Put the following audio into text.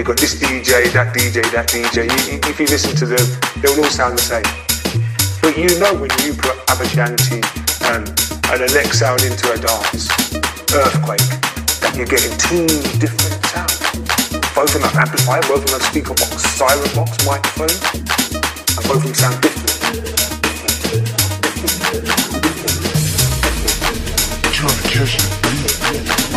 You've got this DJ, that DJ, that DJ. if you listen to them, they'll all sound the same. But you know when you put Aba Shanti um, and, and a sound into a dance, earthquake, that you're getting two different sounds. Both of them have amplifier, both of them have speaker box, siren box, microphone, and both of them sound different. Trying to catch the beat.